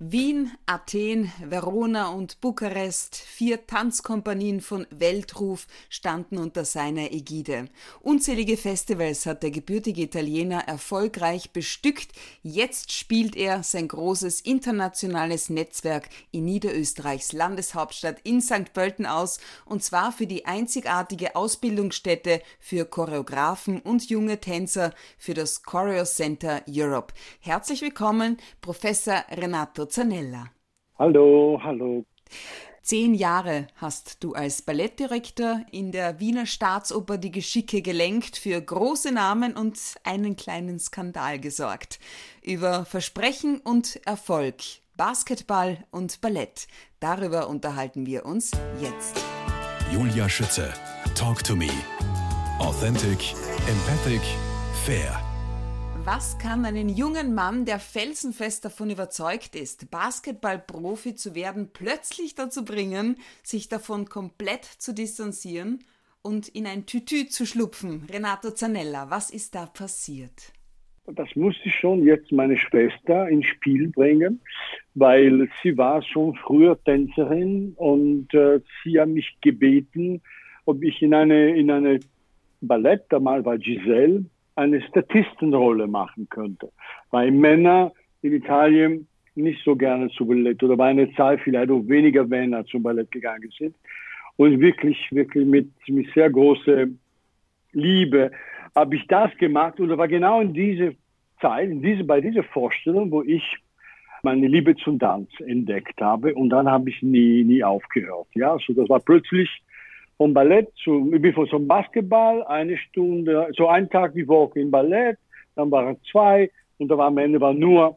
Wien, Athen, Verona und Bukarest, vier Tanzkompanien von Weltruf standen unter seiner Ägide. Unzählige Festivals hat der gebürtige Italiener erfolgreich bestückt. Jetzt spielt er sein großes internationales Netzwerk in Niederösterreichs Landeshauptstadt in St. Pölten aus, und zwar für die einzigartige Ausbildungsstätte für Choreografen und junge Tänzer für das Choreo Center Europe. Herzlich willkommen, Professor Renato Zanella. Hallo, hallo. Zehn Jahre hast du als Ballettdirektor in der Wiener Staatsoper die Geschicke gelenkt, für große Namen und einen kleinen Skandal gesorgt. Über Versprechen und Erfolg, Basketball und Ballett, darüber unterhalten wir uns jetzt. Julia Schütze, Talk to Me. Authentic, empathic, fair. Was kann einen jungen Mann, der felsenfest davon überzeugt ist, Basketballprofi zu werden, plötzlich dazu bringen, sich davon komplett zu distanzieren und in ein Tütü zu schlupfen? Renato Zanella, was ist da passiert? Das musste schon jetzt meine Schwester ins Spiel bringen, weil sie war schon früher Tänzerin und äh, sie hat mich gebeten, ob ich in eine, in eine Ballett, damals war Giselle, eine Statistenrolle machen könnte. Weil Männer in Italien nicht so gerne zu Ballett oder bei einer Zeit vielleicht auch weniger Männer zum Ballett gegangen sind. Und wirklich, wirklich mit, mit sehr großer Liebe habe ich das gemacht und das war genau in diese Zeit, in diese, bei dieser Vorstellung, wo ich meine Liebe zum Tanz entdeckt habe und dann habe ich nie, nie aufgehört. Ja, so das war plötzlich vom Ballett zu, ich bin von zum Basketball, eine Stunde, so ein Tag die Woche im Ballett, dann waren zwei und da war am Ende war nur,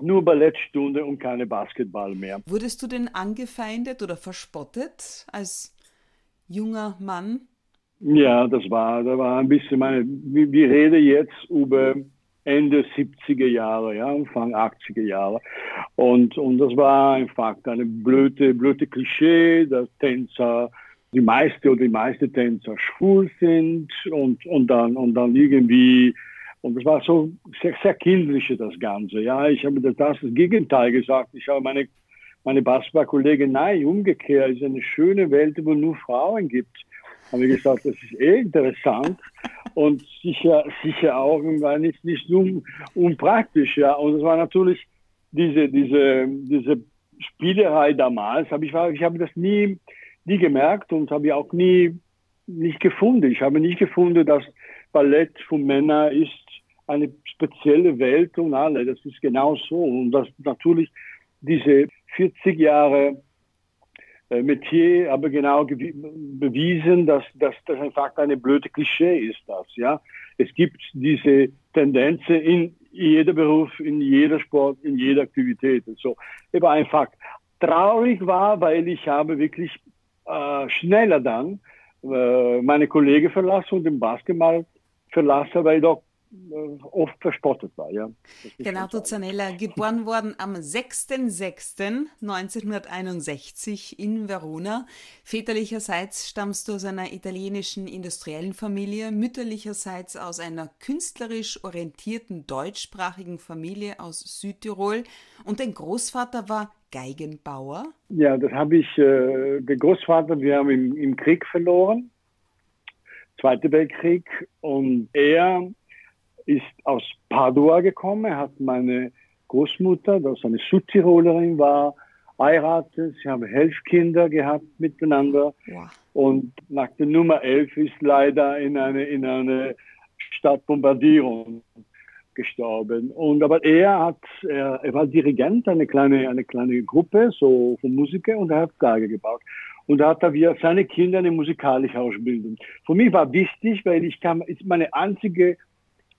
nur Ballettstunde und keine Basketball mehr. Wurdest du denn angefeindet oder verspottet als junger Mann? Ja, das war, da war ein bisschen meine, wir reden jetzt über Ende 70er Jahre, ja, Anfang 80er Jahre. Und, und das war einfach eine blöde, blöde Klischee, dass Tänzer die meiste oder die meiste Tänzer schwul sind und, und dann, und dann irgendwie, und das war so sehr, sehr kindliche das Ganze. Ja, ich habe das, das Gegenteil gesagt. Ich habe meine, meine Basketballkollegin, nein, umgekehrt, es ist eine schöne Welt, wo nur Frauen gibt. Haben wir gesagt, das ist eh interessant und sicher, sicher auch nicht, nicht un, unpraktisch. Ja, und es war natürlich diese, diese, diese Spielerei damals, aber ich, war, ich habe das nie, nie gemerkt und habe ich auch nie nicht gefunden. Ich habe nicht gefunden, dass Ballett für Männer ist eine spezielle Welt und alle. Das ist genau so. Und das natürlich diese 40 Jahre äh, Metier aber genau bewiesen, dass, dass das einfach eine blöde Klischee ist. Das, ja, es gibt diese Tendenzen in jeder Beruf, in jeder Sport, in jeder Aktivität. Und so, aber einfach traurig war, weil ich habe wirklich äh, schneller dann äh, meine Kollegen verlassen und den Basketball verlassen, weil doch oft verspottet war. Ja. Renato Zanella, geboren worden am 6.6.1961 in Verona. Väterlicherseits stammst du aus einer italienischen industriellen Familie, mütterlicherseits aus einer künstlerisch orientierten deutschsprachigen Familie aus Südtirol und dein Großvater war Geigenbauer? Ja, das habe ich, äh, den Großvater, wir haben im, im Krieg verloren, Zweiter Weltkrieg, und er ist aus Padua gekommen. Er hat meine Großmutter, das eine Südtirolerin war, heiratet. Sie haben elf Kinder gehabt miteinander. Ja. Und nach der Nummer elf ist leider in eine, in eine Stadtbombardierung gestorben. Und aber er hat, er, er war Dirigent, eine kleine, eine kleine Gruppe, so von Musiker, und er hat Tage gebaut. Und da hat er wir seine Kinder eine musikalische Ausbildung. Für mich war wichtig, weil ich kam, ist meine einzige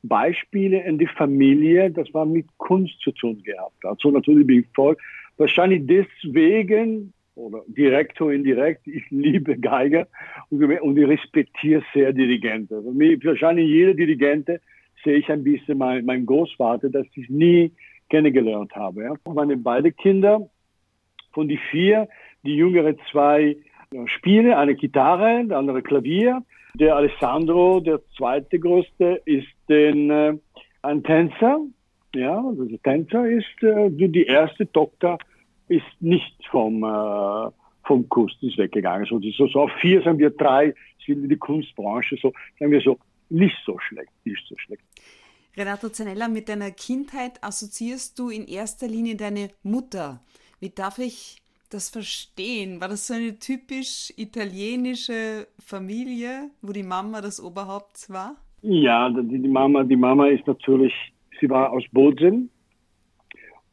Beispiele in die Familie, das war mit Kunst zu tun gehabt. Also natürlich bin ich voll. Wahrscheinlich deswegen, oder direkt oder indirekt, ich liebe Geiger und, und ich respektiere sehr Dirigente. Für mich, wahrscheinlich jeder Dirigente sehe ich ein bisschen mein, mein Großvater, das ich nie kennengelernt habe. Ja. Meine beiden Kinder, von die vier, die jüngere zwei spielen, eine Gitarre, der andere Klavier. Der Alessandro, der zweite größte, ist den, äh, ein Tänzer ja, also der Tänzer ist, äh, die erste Tochter ist nicht vom, äh, vom Kurs, ist weggegangen. So, so, so auf vier sind wir drei, sind in die Kunstbranche, so, sagen wir so, nicht so schlecht, nicht so schlecht. Renato Zanella, mit deiner Kindheit assoziierst du in erster Linie deine Mutter. Wie darf ich das verstehen? War das so eine typisch italienische Familie, wo die Mama das Oberhaupt war? Ja, die, die Mama, die Mama ist natürlich, sie war aus Bozen.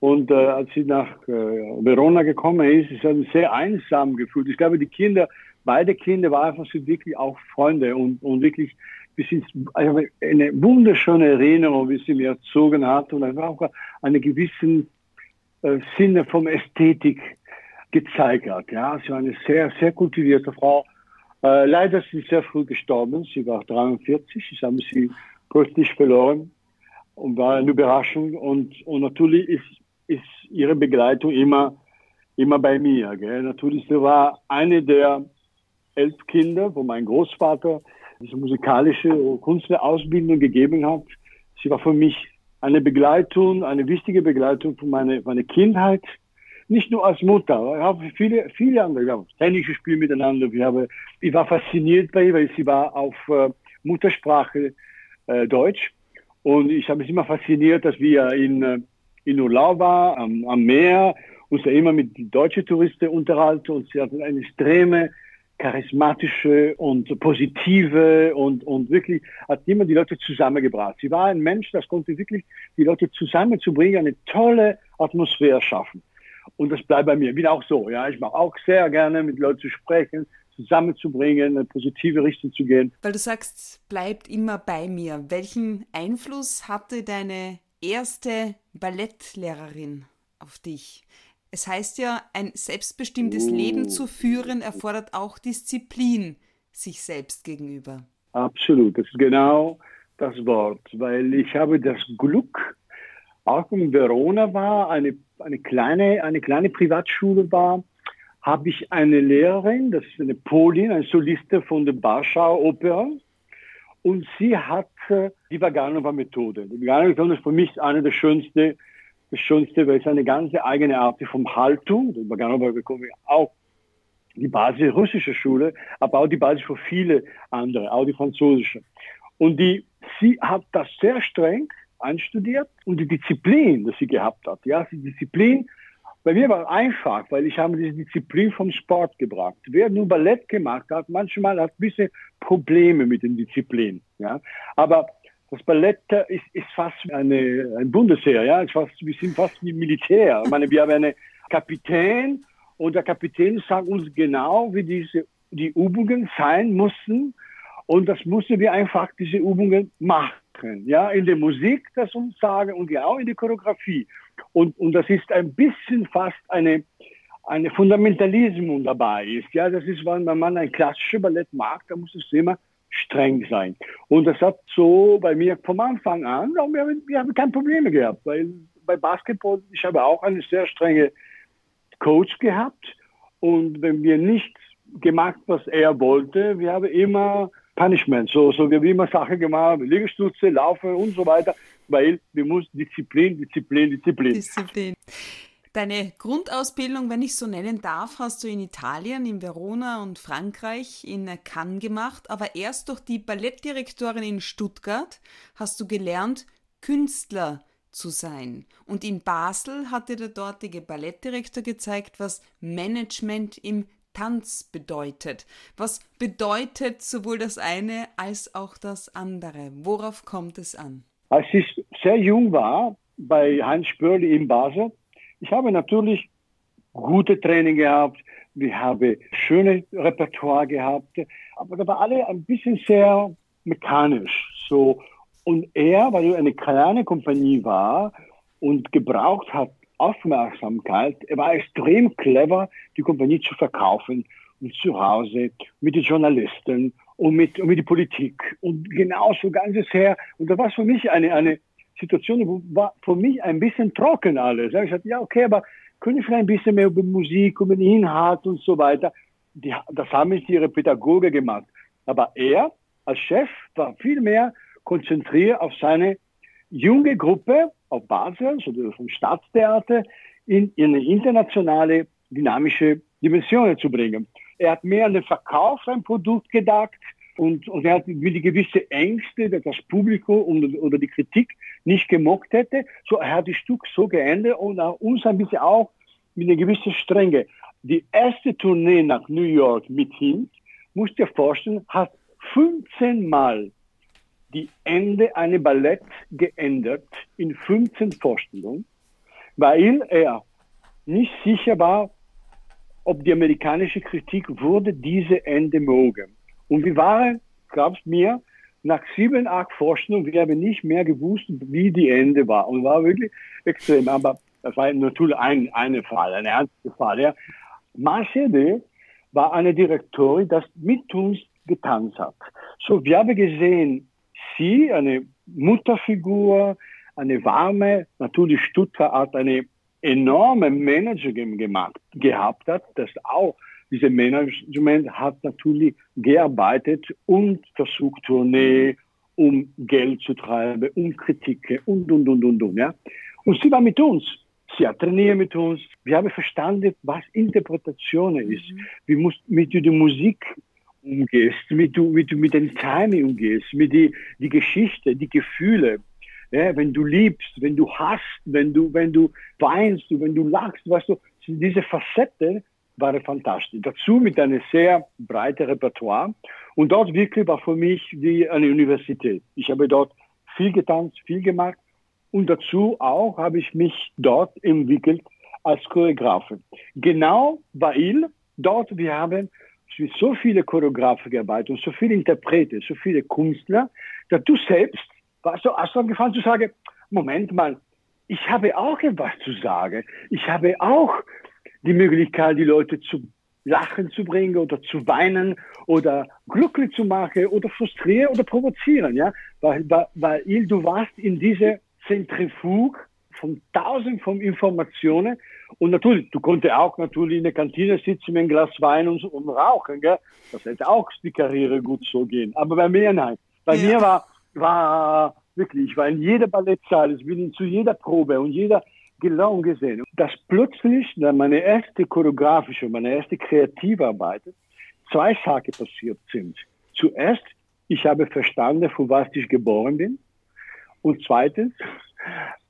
Und äh, als sie nach äh, Verona gekommen ist, ist sie sehr einsam gefühlt. Ich glaube, die Kinder, beide Kinder waren einfach so wirklich auch Freunde und, und wirklich bis ins, also eine wunderschöne Erinnerung, wie sie mir erzogen hat und einfach auch einen gewissen äh, Sinne von Ästhetik gezeigt hat. Ja, sie war eine sehr, sehr kultivierte Frau. Äh, leider ist sie sehr früh gestorben. Sie war 43. Ich habe sie plötzlich verloren und war eine Überraschung. Und, und natürlich ist, ist ihre Begleitung immer, immer bei mir. Gell? Natürlich, sie war eine der elf Kinder, wo mein Großvater diese musikalische Kunstausbildung gegeben hat. Sie war für mich eine Begleitung, eine wichtige Begleitung für meine, meine Kindheit. Nicht nur als Mutter, ich habe viele, viele andere, wir haben Tennis gespielt miteinander. Wir haben, ich war fasziniert bei ihr, weil sie war auf äh, Muttersprache äh, Deutsch. Und ich habe mich immer fasziniert, dass wir in, äh, in Urlaub waren, am, am Meer, uns ja immer mit deutschen Touristen unterhalten und sie hatten eine extreme charismatische und positive und, und wirklich hat immer die Leute zusammengebracht. Sie war ein Mensch, das konnte wirklich die Leute zusammenzubringen, eine tolle Atmosphäre schaffen. Und das bleibt bei mir. Ich bin auch so, ja. Ich mache auch sehr gerne mit Leuten zu sprechen, zusammenzubringen, in eine positive Richtung zu gehen. Weil du sagst, bleibt immer bei mir. Welchen Einfluss hatte deine erste Ballettlehrerin auf dich? Es heißt ja, ein selbstbestimmtes oh. Leben zu führen erfordert auch Disziplin sich selbst gegenüber. Absolut, das ist genau das Wort, weil ich habe das Glück, auch in Verona war, eine, eine, kleine, eine kleine Privatschule war, habe ich eine Lehrerin, das ist eine Polin, eine Soliste von der Warschauer Oper. Und sie hat die Vaganova-Methode. Die Vaganova-Methode ist für mich eine der schönsten das Schönste, weil es eine ganz eigene Art von Haltung, da bekommen wir auch die Basis russischer Schule, aber auch die Basis für viele andere, auch die französische. Und die, sie hat das sehr streng einstudiert und die Disziplin, die sie gehabt hat, ja, die Disziplin, bei mir war einfach, weil ich habe diese Disziplin vom Sport gebracht. Wer nur Ballett gemacht hat, manchmal hat ein bisschen Probleme mit den Disziplinen, ja. Aber das Ballett ist, ist fast eine, ein Bundesheer, ja, ist fast, wir sind fast wie Militär. Ich meine, wir haben einen Kapitän und der Kapitän sagt uns genau, wie diese, die Übungen sein mussten. Und das mussten wir einfach diese Übungen machen. Ja, in der Musik, das uns sagen und ja auch in der Choreografie. Und, und das ist ein bisschen fast eine, eine Fundamentalismus dabei ist. Ja, das ist, wenn man ein klassisches Ballett mag, dann muss es immer streng sein. Und das hat so bei mir vom Anfang an, wir haben, wir haben keine Probleme gehabt, weil bei Basketball, ich habe auch eine sehr strenge Coach gehabt und wenn wir nicht gemacht, was er wollte, wir haben immer Punishment, so, so wir haben immer Sachen gemacht, Liegestütze, Laufen und so weiter, weil wir mussten Disziplin, Disziplin, Disziplin. Disziplin. Deine Grundausbildung, wenn ich so nennen darf, hast du in Italien, in Verona und Frankreich, in Cannes gemacht, aber erst durch die Ballettdirektorin in Stuttgart hast du gelernt, Künstler zu sein. Und in Basel hat dir der dortige Ballettdirektor gezeigt, was Management im Tanz bedeutet. Was bedeutet sowohl das eine als auch das andere? Worauf kommt es an? Als ich sehr jung war, bei Heinz Spörli in Basel, ich habe natürlich gute Training gehabt, wir haben schöne Repertoire gehabt, aber da war alle ein bisschen sehr mechanisch. So. Und er, weil er eine kleine Kompanie war und gebraucht hat Aufmerksamkeit, er war extrem clever, die Kompanie zu verkaufen und zu Hause mit den Journalisten und mit, und mit der Politik und genauso ganzes her. Und da war es für mich eine, eine Situation, wo war für mich ein bisschen trocken alles. Ich sagte, ja, okay, aber können wir vielleicht ein bisschen mehr über Musik, über den Inhalt und so weiter. Die, das haben nicht ihre Pädagoge gemacht. Aber er als Chef war viel mehr konzentriert auf seine junge Gruppe auf Basel, also vom Staatstheater, in, in eine internationale dynamische Dimension zu bringen. Er hat mehr an den Verkauf ein Produkt gedacht und, und er hat mit die gewisse Ängste, dass das Publikum oder die Kritik nicht gemockt hätte. So, er hat das Stück so geändert und uns ein bisschen auch mit einer gewissen Strenge. Die erste Tournee nach New York mit ihm, musst dir vorstellen, hat 15 Mal die Ende einer Ballett geändert in 15 Vorstellungen, weil er nicht sicher war, ob die amerikanische Kritik würde diese Ende mögen. Und wir waren, glaubst mir, nach sieben, acht Vorstellungen, wir haben nicht mehr gewusst, wie die Ende war. Und war wirklich extrem. Aber das war natürlich ein, eine Fall, ein ernster Fall. Ja. Marcel war eine Direktorin, die mit uns getanzt hat. So, wir haben gesehen, sie, eine Mutterfigur, eine warme, natürlich Stuttgart hat eine enorme Manager gemacht, gehabt hat, das auch diese Management hat natürlich gearbeitet und versucht Tournee, um Geld zu treiben, um Kritiken und, und, und, und, und, ja. Und sie war mit uns. Sie hat trainiert mit uns. Wir haben verstanden, was Interpretation ist. Mhm. Wie musst mit der Musik umgehst, wie du, wie du mit den Timing umgehst, mit die, die Geschichte, die Gefühle. Ja, wenn du liebst, wenn du hast, wenn du, wenn du weinst, wenn du lachst, weißt du, diese Facette war fantastisch. Dazu mit einem sehr breiten Repertoire. Und dort wirklich war für mich wie eine Universität. Ich habe dort viel getanzt, viel gemacht. Und dazu auch habe ich mich dort entwickelt als Choreografe. Genau weil dort wir haben so viele Choreografen gearbeitet und so viele Interprete, so viele Künstler, dass du selbst warst du, angefangen zu sagen, Moment mal, ich habe auch etwas zu sagen. Ich habe auch die Möglichkeit, die Leute zu lachen zu bringen oder zu weinen oder glücklich zu machen oder frustrieren oder provozieren, ja, weil, weil, weil du warst in diese Zentrifug von tausend von Informationen und natürlich, du konntest auch natürlich in der Kantine sitzen mit einem Glas Wein und, und rauchen, gell? das hätte auch die Karriere gut so gehen, aber bei mir nein. Bei ja. mir war, war wirklich, ich war in jeder Ballettsaal, ich bin zu jeder Probe und jeder genau gesehen, dass plötzlich meine erste choreografische, meine erste kreative Arbeit, zwei Sachen passiert sind. Zuerst, ich habe verstanden, für was ich geboren bin. Und zweitens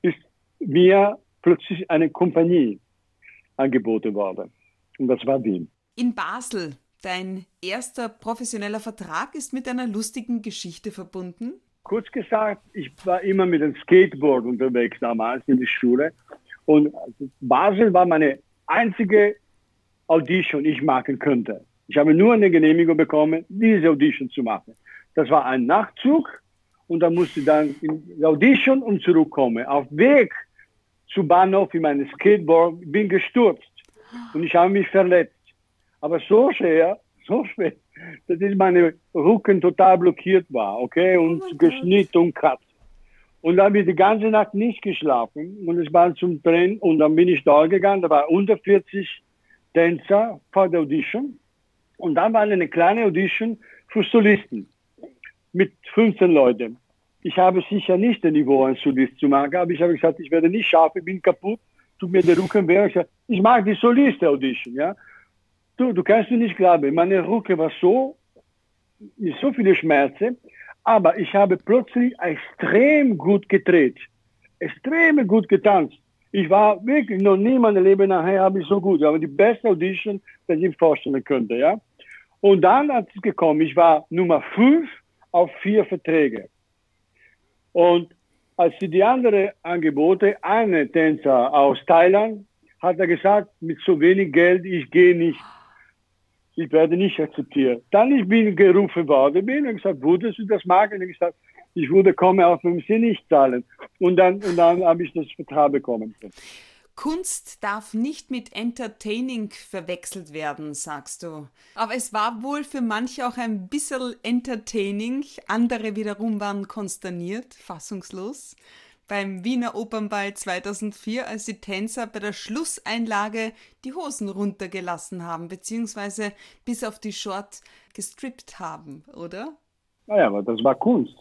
ist mir plötzlich eine Kompanie angeboten worden. Und das war Wien. In Basel, dein erster professioneller Vertrag ist mit einer lustigen Geschichte verbunden. Kurz gesagt, ich war immer mit dem Skateboard unterwegs damals in der Schule und Basel war meine einzige Audition, die ich machen könnte. Ich habe nur eine Genehmigung bekommen, diese Audition zu machen. Das war ein Nachtzug und da musste dann in die Audition und zurückkommen. Auf Weg zu Bahnhof in meinem Skateboard bin gestürzt und ich habe mich verletzt. Aber so schwer, so schwer, dass meine Rücken total blockiert war, okay, und oh geschnitten und kratzt. Und dann habe ich die ganze Nacht nicht geschlafen und es war zum Training und dann bin ich da gegangen, da war unter 40 Tänzer vor der Audition und dann war eine kleine Audition für Solisten mit 15 Leuten. Ich habe sicher nicht den Niveau, ein Solist zu machen, aber ich habe gesagt, ich werde nicht schaffen, ich bin kaputt, tut mir der Rücken weh. Ich, ich mag die Solist-Audition, ja. Du, du kannst mir nicht glauben, meine Rücken war so, mit so viele Schmerzen, aber ich habe plötzlich extrem gut gedreht, extrem gut getanzt. Ich war wirklich noch nie in meinem Leben nachher habe ich so gut, aber die beste Audition, die ich vorstellen könnte, ja. Und dann hat es gekommen, ich war Nummer fünf auf vier Verträge. Und als sie die andere Angebote, eine Tänzer aus Thailand, hat er gesagt, mit so wenig Geld, ich gehe nicht ich werde nicht akzeptiert. Dann ich bin gerufen worden, bin und gesagt, würdest du das machen? Und ich gesagt, ich würde kommen, auch wenn sie nicht zahlen. Und dann, und dann habe ich das Vertrag bekommen. Kunst darf nicht mit Entertaining verwechselt werden, sagst du. Aber es war wohl für manche auch ein bisschen entertaining, andere wiederum waren konsterniert, fassungslos beim Wiener Opernball 2004, als die Tänzer bei der Schlusseinlage die Hosen runtergelassen haben, beziehungsweise bis auf die Short gestrippt haben, oder? Naja, aber das war Kunst.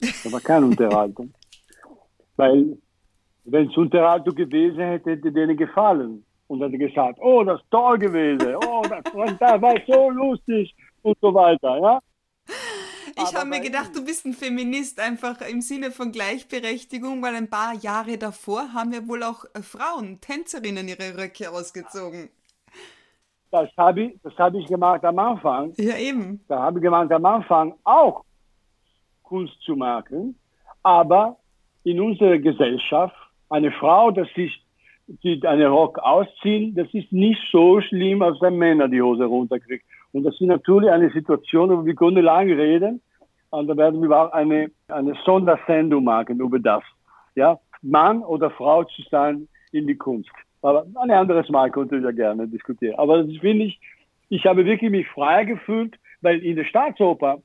Das war keine Unterhaltung. Weil, wenn es Unterhaltung gewesen hätte, hätte denen gefallen. Und hat gesagt, oh, das ist toll gewesen, oh, das, das war so lustig und so weiter, ja. Ich habe mir gedacht, du bist ein Feminist, einfach im Sinne von Gleichberechtigung, weil ein paar Jahre davor haben ja wohl auch äh, Frauen, Tänzerinnen ihre Röcke ausgezogen. Das habe ich, hab ich gemacht am Anfang. Ja, eben. Da habe ich gemacht am Anfang auch Kunst zu machen. Aber in unserer Gesellschaft, eine Frau, das sich die eine Rock ausziehen, das ist nicht so schlimm, als wenn Männer die Hose runterkriegen. Und das ist natürlich eine Situation, wo wir können lange reden. Und da werden wir auch eine, eine Sondersendung machen über das. Ja, Mann oder Frau zu sein in die Kunst. Aber ein anderes Mal könnte ich ja gerne diskutieren. Aber das finde ich, ich habe wirklich mich frei gefühlt, weil in der Staatsoper,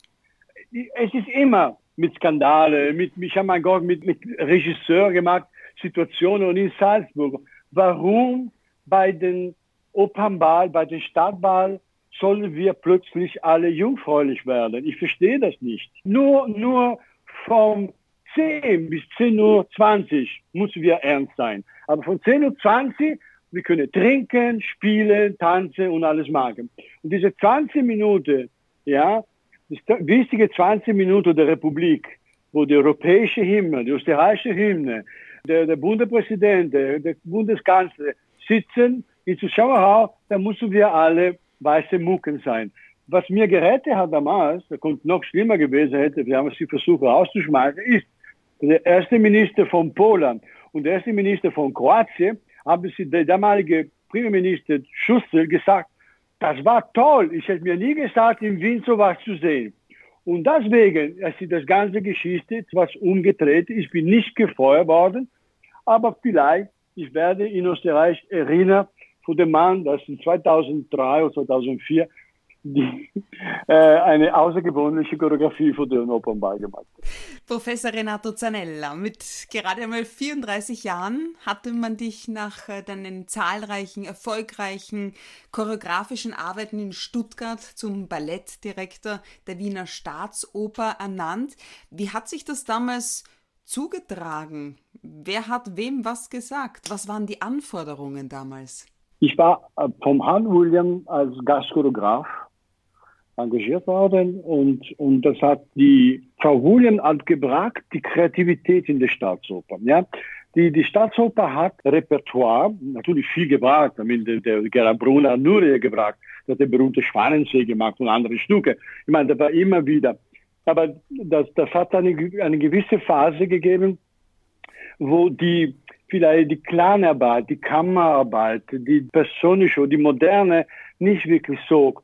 es ist immer mit Skandale, mit, ich habe mein Gott, mit, mit Regisseur gemacht, Situationen und in Salzburg. Warum bei den Opernball, bei den Stadtball sollen wir plötzlich alle jungfräulich werden? Ich verstehe das nicht. Nur, nur vom 10 bis 10.20 Uhr müssen wir ernst sein. Aber von 10.20 Uhr, wir können trinken, spielen, tanzen und alles machen. Und diese 20 Minuten, ja, die wichtige 20 Minuten der Republik, wo die europäische Hymne, die österreichische Hymne, der, der Bundespräsident, der, der Bundeskanzler sitzen in Zuschauerraum, da müssen wir alle weiße Mucken sein. Was mir gerettet hat damals, da konnte noch schlimmer gewesen hätte, wir haben es versucht rauszuschmeißen, ist, der erste Minister von Polen und der erste Minister von Kroatien haben sie, der damalige Premierminister Schussel gesagt, das war toll, ich hätte mir nie gesagt, in Wien sowas zu sehen. Und deswegen, als sie das ganze Geschichte etwas umgedreht, ich bin nicht gefeuert worden, aber vielleicht, ich werde in Österreich erinnern von dem Mann, das in 2003 oder 2004 die, äh, eine außergewöhnliche Choreografie für den Opernball gemacht hat. Professor Renato Zanella, mit gerade einmal 34 Jahren hatte man dich nach äh, deinen zahlreichen, erfolgreichen choreografischen Arbeiten in Stuttgart zum Ballettdirektor der Wiener Staatsoper ernannt. Wie hat sich das damals zugetragen? Wer hat wem was gesagt? Was waren die Anforderungen damals? Ich war äh, vom Han William als Gastchoreograf engagiert worden und, und das hat die Frau William hat gebracht, die Kreativität in der Staatsoper. Ja? Die, die Staatsoper hat Repertoire, natürlich viel gebracht, der, der Gerhard Brunner nur gebracht, hat der berühmte Schwanensee gemacht und andere Stücke. Ich meine, da war immer wieder. Aber das, das hat eine, eine gewisse Phase gegeben, wo die vielleicht die Kleinarbeit, die Kammerarbeit, die persönliche, die moderne nicht wirklich so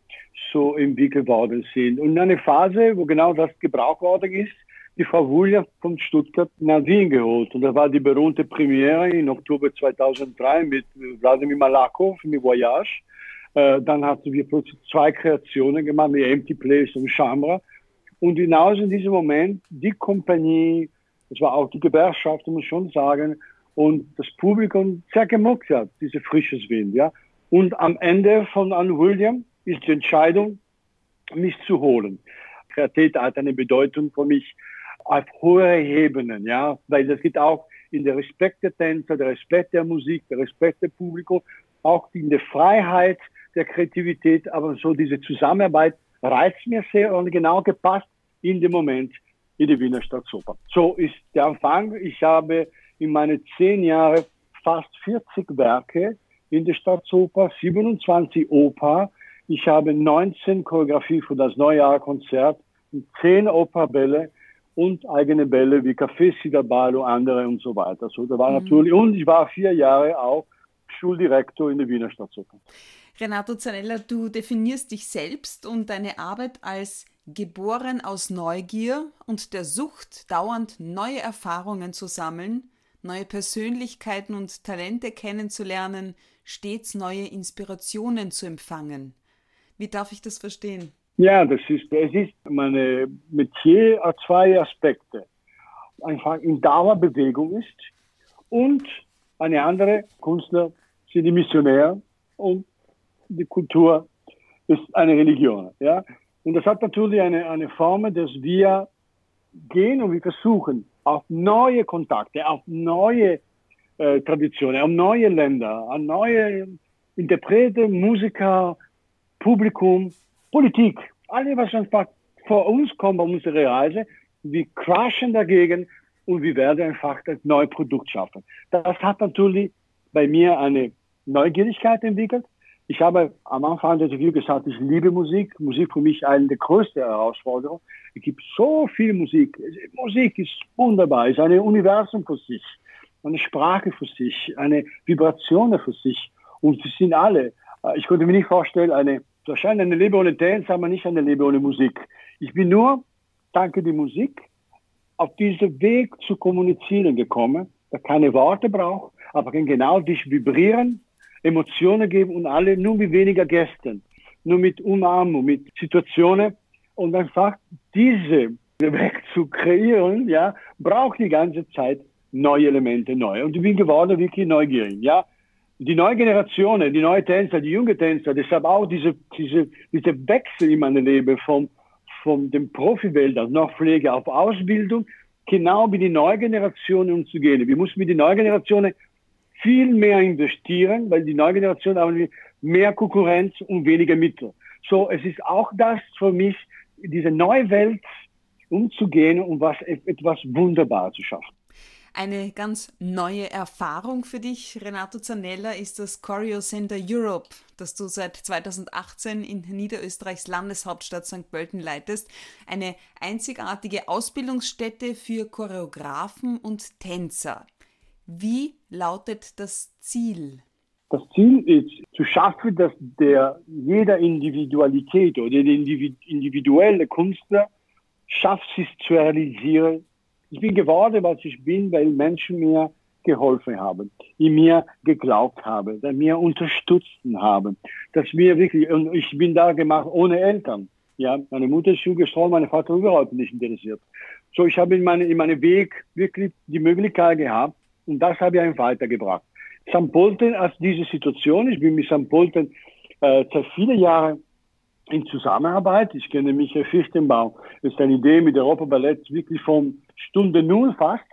so entwickelt worden sind. Und eine Phase, wo genau das gebraucht worden ist, die Frau Wulja von Stuttgart nach Wien geholt. Und das war die berühmte Premiere in Oktober 2003 mit Wladimir Malakow, mit Voyage. Äh, dann hatten wir plötzlich zwei Kreationen gemacht, mit Empty Place und Chambra. Und hinaus in diesem Moment die Kompanie, das war auch die Gewerkschaft, muss ich schon sagen, und das Publikum sehr gemocht hat, diese frisches Wind, ja. Und am Ende von Anne William, ist die Entscheidung, mich zu holen. Kreativität hat eine Bedeutung für mich auf hoher Ebenen, ja, weil es geht auch in der Respekt der Tänzer, der Respekt der Musik, der Respekt der Publikum, auch in der Freiheit der Kreativität, aber so diese Zusammenarbeit reizt mir sehr und genau gepasst in dem Moment in die Wiener Staatsoper. So ist der Anfang. Ich habe in meine zehn Jahre fast 40 Werke in der Staatsoper, 27 Oper, ich habe 19 Choreografie für das Neujahrkonzert, 10 Operbälle und eigene Bälle wie Café Sidabal und andere und so weiter. So, da war mhm. natürlich, und ich war vier Jahre auch Schuldirektor in der Wiener Staatsoper. Renato Zanella, du definierst dich selbst und deine Arbeit als geboren aus Neugier und der Sucht, dauernd neue Erfahrungen zu sammeln, neue Persönlichkeiten und Talente kennenzulernen, stets neue Inspirationen zu empfangen. Wie darf ich das verstehen? Ja, das ist, es ist meine Metier hat zwei Aspekte. Einfach in Dauerbewegung ist und eine andere Künstler sind die Missionäre und die Kultur ist eine Religion. Ja? Und das hat natürlich eine, eine Form, dass wir gehen und wir versuchen, auf neue Kontakte, auf neue äh, Traditionen, auf neue Länder, auf neue Interpreten, Musiker, Publikum, Politik. Alles, was einfach vor uns kommt auf unsere Reise, wir crashen dagegen und wir werden einfach das neue Produkt schaffen. Das hat natürlich bei mir eine Neugierigkeit entwickelt. Ich habe am Anfang des Interviews gesagt, ich liebe Musik. Musik für mich eine der größten Herausforderungen. Es gibt so viel Musik. Musik ist wunderbar, ist ein Universum für sich, eine Sprache für sich, eine Vibration für sich. Und wir sind alle. Äh, ich konnte mir nicht vorstellen, eine, wahrscheinlich eine Lebe ohne Dance, aber nicht eine Lebe ohne Musik. Ich bin nur, danke der Musik, auf diesen Weg zu kommunizieren gekommen, der keine Worte braucht, aber kann genau dich vibrieren, Emotionen geben und alle nur mit weniger Gästen, nur mit Umarmung, mit Situationen und einfach diese Weg zu kreieren, ja, braucht die ganze Zeit neue Elemente, neue. Und ich bin geworden wirklich neugierig, ja. Die neue Generation, die neue Tänzer, die junge Tänzer, deshalb auch diese, diese, diese Wechsel in meinem Leben vom, von dem Profiwelt auf noch Pflege auf Ausbildung, genau wie die neue Generation umzugehen. Wir müssen mit den neuen Generationen viel mehr investieren, weil die neue Generation haben mehr Konkurrenz und weniger Mittel. So, es ist auch das für mich, diese neue Welt umzugehen und was etwas wunderbar zu schaffen. Eine ganz neue Erfahrung für dich, Renato Zanella, ist das Choreo Center Europe, das du seit 2018 in Niederösterreichs Landeshauptstadt St. Pölten leitest. Eine einzigartige Ausbildungsstätte für Choreografen und Tänzer. Wie lautet das Ziel? Das Ziel ist zu schaffen, dass der jeder Individualität oder der individuelle Künstler schafft, sich zu realisieren. Ich bin geworden, was ich bin, weil Menschen mir geholfen haben, die mir geglaubt haben, die mir unterstützt haben, dass mir wirklich, und ich bin da gemacht ohne Eltern. Ja, meine Mutter ist zugestorben, mein Vater überhaupt nicht interessiert. So, ich habe in, meine, in meinem Weg wirklich die Möglichkeit gehabt, und das habe ich einfach weitergebracht. St. Polten als diese Situation, ich bin mit St. Polten äh, seit vielen Jahren in Zusammenarbeit. Ich kenne Michael Fichtenbaum. Das ist eine Idee mit Europa Ballett wirklich von Stunde Null fast.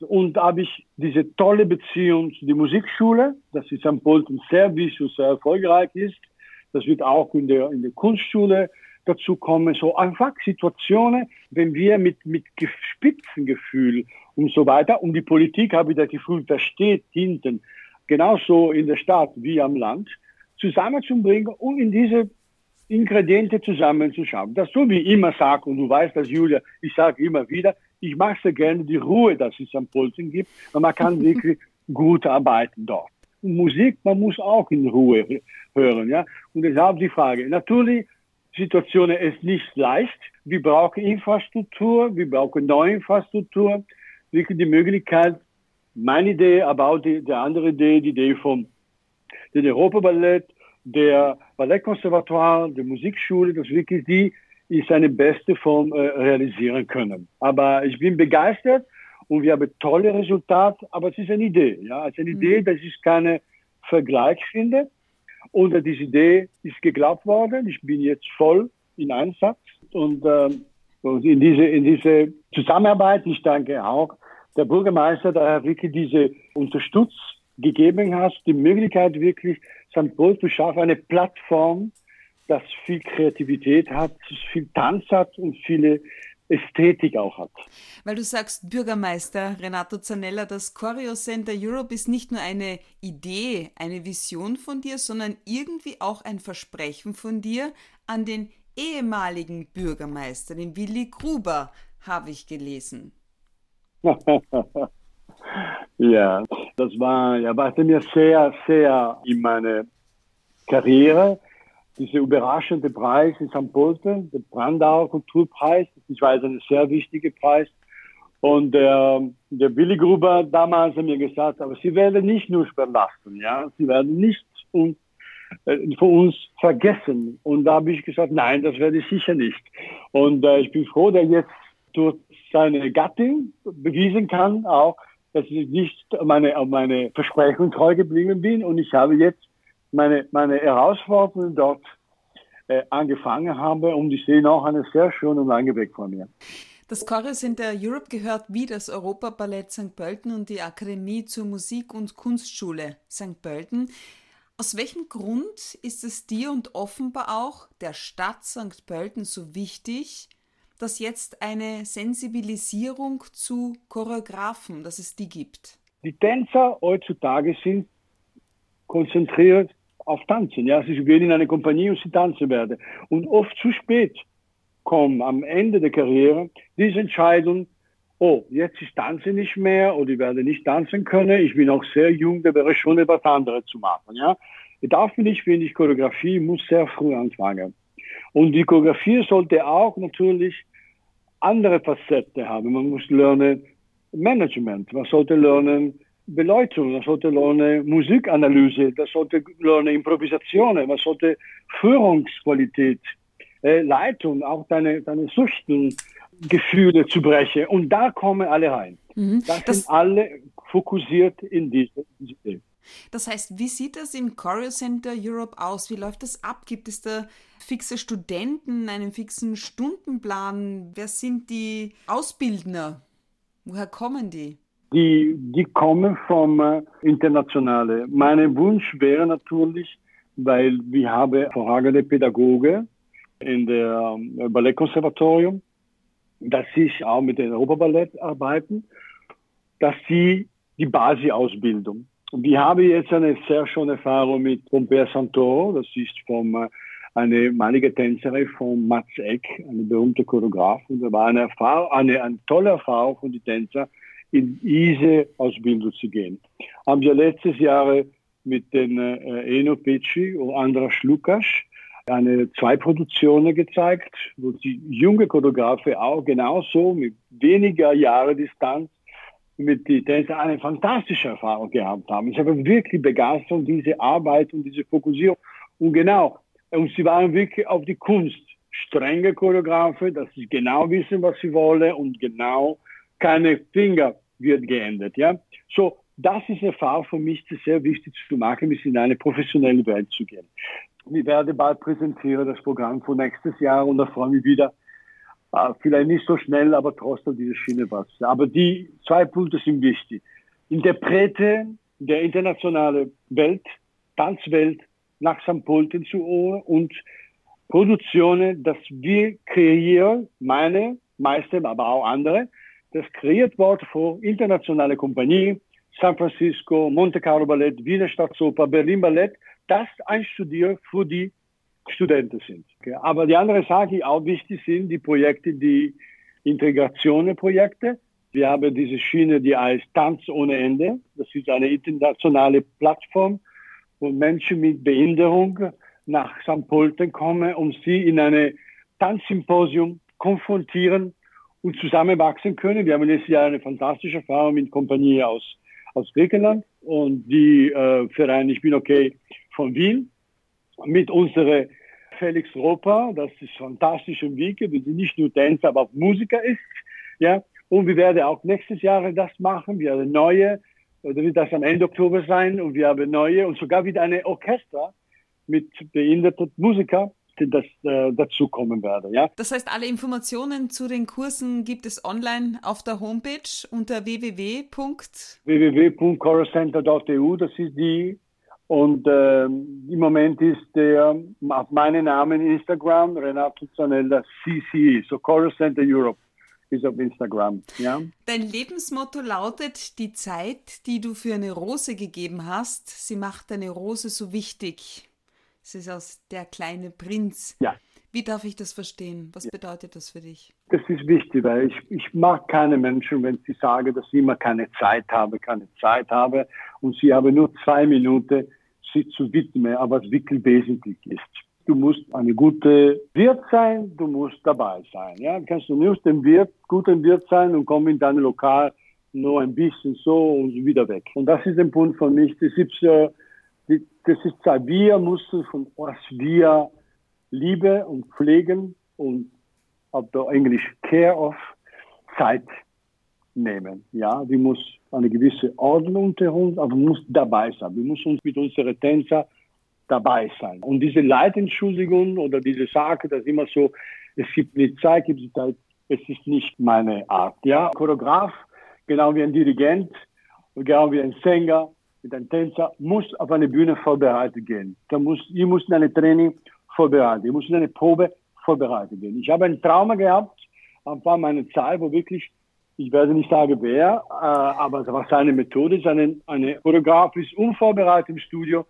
Und da habe ich diese tolle Beziehung zu der Musikschule, dass in St. Polten sehr wichtig sehr erfolgreich ist. Das wird auch in der, in der Kunstschule dazu kommen. So einfach Situationen, wenn wir mit, mit Spitzengefühl und so weiter. Und die Politik, habe ich das Gefühl, da steht hinten, genauso in der Stadt wie am Land, zusammenzubringen und in diese Ingrediente zusammenzuschauen. Das so wie ich immer sage, und du weißt das, Julia, ich sage immer wieder, ich mag sehr gerne die Ruhe, dass es am Pulsen gibt, und man kann wirklich gut arbeiten dort. Und Musik, man muss auch in Ruhe hören, ja. Und deshalb die Frage. Natürlich, Situation ist nicht leicht. Wir brauchen Infrastruktur, wir brauchen neue Infrastruktur, wirklich die Möglichkeit, meine Idee, aber auch die, die andere Idee, die Idee vom den Europaballett, der Ballettkonservatoire, der Musikschule, das wirklich die ist eine beste Form äh, realisieren können. Aber ich bin begeistert und wir haben tolle Resultate, aber es ist eine Idee. Ja, es ist eine mhm. Idee, dass ich keine Vergleich finde. Und äh, diese Idee ist geglaubt worden. Ich bin jetzt voll in Einsatz und, äh, und in diese in diese Zusammenarbeit. Ich danke auch der Bürgermeister, der wirklich diese Unterstützung gegeben hat, die Möglichkeit wirklich St. Paul zu schaffen, eine Plattform, das viel Kreativität hat, viel Tanz hat und viele Ästhetik auch hat. Weil du sagst, Bürgermeister Renato Zanella, das Choreo Center Europe ist nicht nur eine Idee, eine Vision von dir, sondern irgendwie auch ein Versprechen von dir an den ehemaligen Bürgermeister, den Willi Gruber, habe ich gelesen. ja, das war, ja, war mir sehr, sehr in meiner Karriere. Dieser überraschende Preis in St. Pölten, der Brandauer Kulturpreis, das ist ein sehr wichtiger Preis. Und der, der Willi Gruber damals hat mir gesagt, aber Sie werden nicht nur verlassen, ja, Sie werden nicht und, äh, von uns vergessen. Und da habe ich gesagt, nein, das werde ich sicher nicht. Und äh, ich bin froh, dass jetzt durch seine Gattin bewiesen kann, auch, dass ich nicht meine, meine Versprechung treu geblieben bin und ich habe jetzt meine, meine Herausforderungen dort äh, angefangen habe und ich sehe noch einen sehr schönen langen Weg vor mir. Das Choreo Center Europe gehört wie das Europaballett St. Pölten und die Akademie zur Musik- und Kunstschule St. Pölten. Aus welchem Grund ist es dir und offenbar auch der Stadt St. Pölten so wichtig, dass jetzt eine Sensibilisierung zu Choreografen, dass es die gibt? Die Tänzer heutzutage sind konzentriert auf Tanzen. Ja, sie gehen in eine Kompanie und sie tanzen werden. Und oft zu spät kommen am Ende der Karriere diese Entscheidung, oh, jetzt ist Tanzen nicht mehr oder ich werde nicht tanzen können, ich bin auch sehr jung, da wäre schon etwas anderes zu machen. Ja? Dafür nicht, finde ich, Choreografie muss sehr früh anfangen. Und die Choreografie sollte auch natürlich andere Facetten haben. Man muss lernen Management, man sollte lernen Beleuchtung, man sollte lernen Musikanalyse, man sollte lernen Improvisation, man sollte Führungsqualität äh, Leitung, auch deine, deine Suchtengefühle zu brechen. Und da kommen alle rein. Mhm. Da sind das, alle fokussiert in diese, diese Das heißt, wie sieht das im Choreo Center Europe aus? Wie läuft das ab? Gibt es da fixe Studenten, einen fixen Stundenplan? Wer sind die Ausbildner? Woher kommen die? Die, die kommen vom äh, Internationale. Mein Wunsch wäre natürlich, weil wir haben hervorragende Pädagoge, in der äh, Ballettkonservatorium, dass sie auch mit dem Europaballett arbeiten, dass sie die Basisausbildung. Wir haben jetzt eine sehr schöne Erfahrung mit Pompea Santoro, das ist vom, äh, eine ehemalige Tänzerin von Mats Eck, eine berühmte Choreograf. Und da war eine, Erfahrung, eine, eine tolle Erfahrung von den Tänzer, in diese Ausbildung zu gehen. Haben wir letztes Jahr mit den äh, Eno Pecci und Andras Lukas eine zwei Produktionen gezeigt, wo die junge Choreografe auch genauso mit weniger Jahre Distanz mit die Tänzer eine fantastische Erfahrung gehabt haben. Ich habe wirklich begeistert diese Arbeit und diese Fokussierung. Und genau, und sie waren wirklich auf die Kunst strenge Choreografe, dass sie genau wissen, was sie wollen und genau keine Finger wird geändert. Ja, so das ist eine Erfahrung für mich sehr wichtig zu machen, bis in eine professionelle Welt zu gehen. Ich werde bald präsentieren das Programm für nächstes Jahr und da freue ich mich wieder. Äh, vielleicht nicht so schnell, aber trotzdem diese Schiene was. Aber die zwei Punkte sind wichtig. Interprete der internationalen Welt, Tanzwelt nach St. Pölten zu holen und Produktionen, dass wir kreieren, meine, meiste, aber auch andere, das kreiert wird für internationale Kompanien, San Francisco, Monte Carlo Ballett, Wiener Staatsoper, Berlin Ballett, das einstudieren für die Studenten sind. Aber die andere Sache, die auch wichtig sind, die Projekte, die Integrationenprojekte. Wir haben diese Schiene, die heißt Tanz ohne Ende. Das ist eine internationale Plattform, wo Menschen mit Behinderung nach St. Pölten kommen, um sie in eine Tanzsymposium konfrontieren und zusammenwachsen können. Wir haben letztes Jahr eine fantastische Erfahrung mit Kompanie aus, aus Griechenland. Und die äh, Verein Ich bin okay von Wien mit unserer Felix Roper, das ist fantastisch im wir sind nicht nur Tänzer, aber auch Musiker ist, ja, und wir werden auch nächstes Jahr das machen, wir haben neue, da wird das am Ende Oktober sein. Und wir haben neue und sogar wieder eine Orchester mit behinderten Musikern, das äh, dazu kommen werde. Ja? Das heißt, alle Informationen zu den Kursen gibt es online auf der Homepage unter www. www.choruscenter.eu, das ist die und äh, im Moment ist der auf meinen Namen Instagram Renato Zanella CCE, so Chorus Center Europe ist auf Instagram. Ja? Dein Lebensmotto lautet, die Zeit, die du für eine Rose gegeben hast, sie macht eine Rose so wichtig. Es ist aus Der kleine Prinz. Ja. Wie darf ich das verstehen? Was bedeutet das für dich? Das ist wichtig, weil ich, ich mag keine Menschen, wenn sie sagen, dass ich immer keine Zeit habe, keine Zeit habe und sie haben nur zwei Minuten, sich zu widmen, aber was wirklich wesentlich ist. Du musst eine gute Wirt sein, du musst dabei sein. Ja? Kannst du nur dem Wirt, guten Wirt sein und komm in dein Lokal nur ein bisschen so und wieder weg. Und das ist der Punkt von mich. Das ist, äh, das ist wir müssen von was wir Liebe und pflegen und auf der Englisch Care of Zeit nehmen. Ja, wir muss eine gewisse Ordnung unter uns, aber muss dabei sein. Wir müssen uns mit unseren Tänzer dabei sein. Und diese Leitentschuldigung oder diese Sache, dass immer so, es gibt nicht Zeit, gibt es Zeit, es ist nicht meine Art. Ja, Choreograf, genau wie ein Dirigent, genau wie ein Sänger, einem Tänzer, muss auf eine Bühne vorbereitet gehen. Da muss, ihr müsst eine Training vorbereiten, ihr müsst eine Probe vorbereitet gehen. Ich habe ein Trauma gehabt, am Anfang meiner Zeit, wo wirklich, ich werde nicht sagen wer, äh, aber es war seine Methode, seine, eine Choreograf ist unvorbereitet im Studio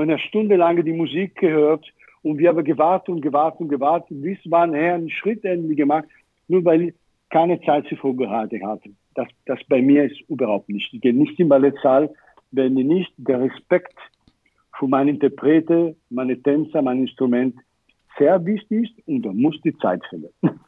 eine Stunde lang die Musik gehört und wir haben gewartet und gewartet und gewartet, bis man einen Schritt endlich gemacht, nur weil ich keine Zeit zur Vorbereitung hatte. Das, das bei mir ist überhaupt nicht. Ich gehe nicht im Ballettsaal, wenn nicht der Respekt für meine Interprete, meine Tänzer, mein Instrument sehr wichtig ist und da muss die Zeit finden.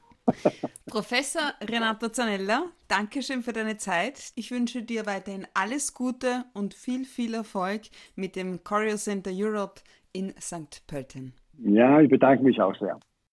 Professor Renato Zanella, danke schön für deine Zeit. Ich wünsche dir weiterhin alles Gute und viel, viel Erfolg mit dem Choreo Center Europe in St. Pölten. Ja, ich bedanke mich auch sehr.